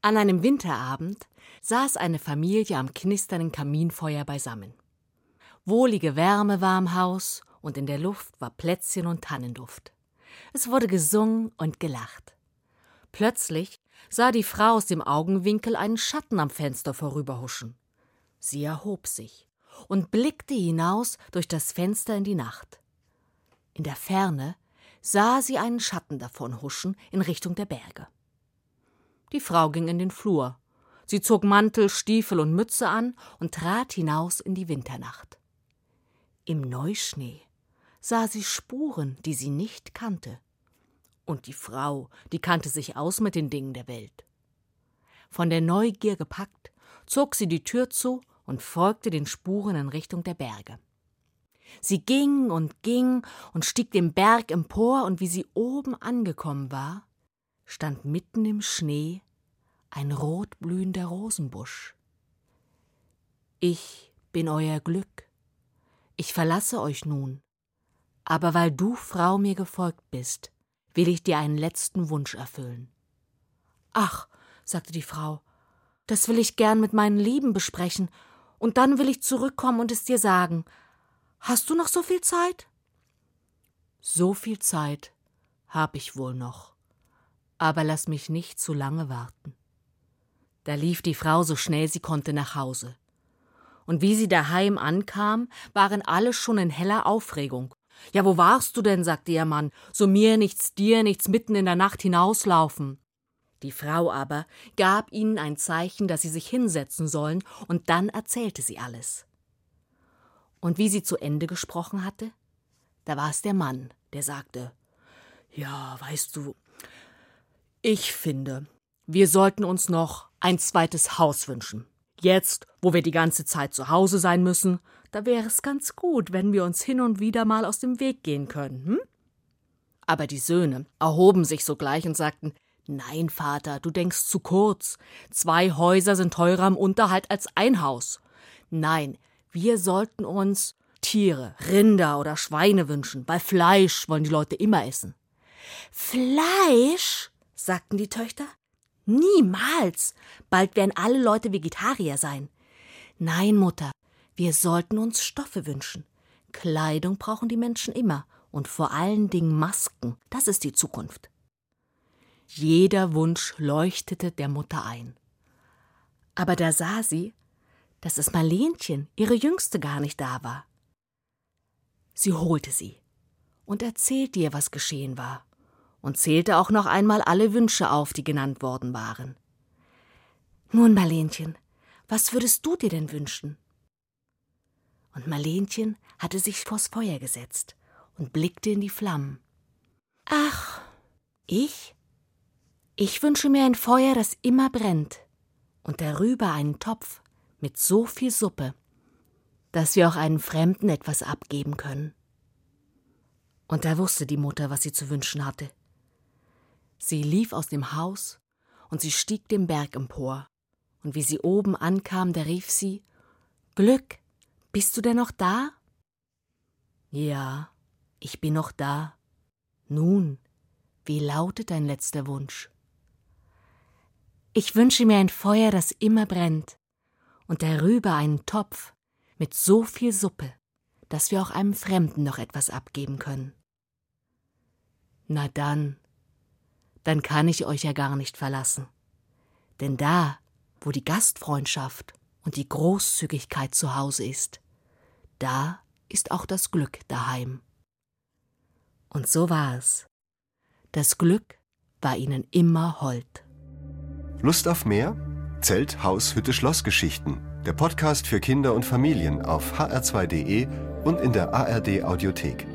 An einem Winterabend saß eine Familie am knisternden Kaminfeuer beisammen. Wohlige Wärme war im Haus und in der Luft war Plätzchen und Tannenduft. Es wurde gesungen und gelacht. Plötzlich sah die Frau aus dem Augenwinkel einen Schatten am Fenster vorüberhuschen. Sie erhob sich und blickte hinaus durch das Fenster in die Nacht. In der Ferne sah sie einen Schatten davon huschen in Richtung der Berge. Die Frau ging in den Flur. Sie zog Mantel, Stiefel und Mütze an und trat hinaus in die Winternacht. Im Neuschnee sah sie Spuren, die sie nicht kannte. Und die Frau, die kannte sich aus mit den Dingen der Welt. Von der Neugier gepackt, zog sie die Tür zu und folgte den Spuren in Richtung der Berge. Sie ging und ging und stieg den Berg empor, und wie sie oben angekommen war, stand mitten im Schnee ein rotblühender Rosenbusch. Ich bin euer Glück. Ich verlasse euch nun. Aber weil du, Frau, mir gefolgt bist, will ich dir einen letzten Wunsch erfüllen. Ach, sagte die Frau, das will ich gern mit meinen Lieben besprechen und dann will ich zurückkommen und es dir sagen. Hast du noch so viel Zeit? So viel Zeit hab ich wohl noch. Aber lass mich nicht zu lange warten. Da lief die Frau so schnell sie konnte nach Hause. Und wie sie daheim ankam, waren alle schon in heller Aufregung. Ja, wo warst du denn? sagte ihr Mann. So mir nichts, dir nichts mitten in der Nacht hinauslaufen. Die Frau aber gab ihnen ein Zeichen, dass sie sich hinsetzen sollen, und dann erzählte sie alles. Und wie sie zu Ende gesprochen hatte, da war es der Mann, der sagte Ja, weißt du, ich finde, wir sollten uns noch ein zweites Haus wünschen. Jetzt, wo wir die ganze Zeit zu Hause sein müssen, da wäre es ganz gut, wenn wir uns hin und wieder mal aus dem Weg gehen können, hm? Aber die Söhne erhoben sich sogleich und sagten Nein, Vater, du denkst zu kurz. Zwei Häuser sind teurer im Unterhalt als ein Haus. Nein, wir sollten uns Tiere, Rinder oder Schweine wünschen, weil Fleisch wollen die Leute immer essen. Fleisch? Sagten die Töchter. Niemals. Bald werden alle Leute Vegetarier sein. Nein, Mutter, wir sollten uns Stoffe wünschen. Kleidung brauchen die Menschen immer und vor allen Dingen Masken. Das ist die Zukunft. Jeder Wunsch leuchtete der Mutter ein. Aber da sah sie, dass das Marlenchen, ihre Jüngste, gar nicht da war. Sie holte sie und erzählte ihr, was geschehen war, und zählte auch noch einmal alle Wünsche auf, die genannt worden waren. Nun, Marlenchen, was würdest du dir denn wünschen? Und Marlenchen hatte sich vors Feuer gesetzt und blickte in die Flammen. Ach, ich? Ich wünsche mir ein Feuer, das immer brennt, und darüber einen Topf mit so viel Suppe, dass wir auch einen Fremden etwas abgeben können. Und da wusste die Mutter, was sie zu wünschen hatte. Sie lief aus dem Haus und sie stieg den Berg empor, und wie sie oben ankam, da rief sie Glück, bist du denn noch da? Ja, ich bin noch da. Nun, wie lautet dein letzter Wunsch? Ich wünsche mir ein Feuer, das immer brennt, und darüber einen Topf mit so viel Suppe, dass wir auch einem Fremden noch etwas abgeben können. Na dann, dann kann ich euch ja gar nicht verlassen. Denn da, wo die Gastfreundschaft und die Großzügigkeit zu Hause ist, da ist auch das Glück daheim. Und so war es. Das Glück war ihnen immer hold. Lust auf mehr? Zelt, Haus, Hütte, Schlossgeschichten. Der Podcast für Kinder und Familien auf hr2.de und in der ARD Audiothek.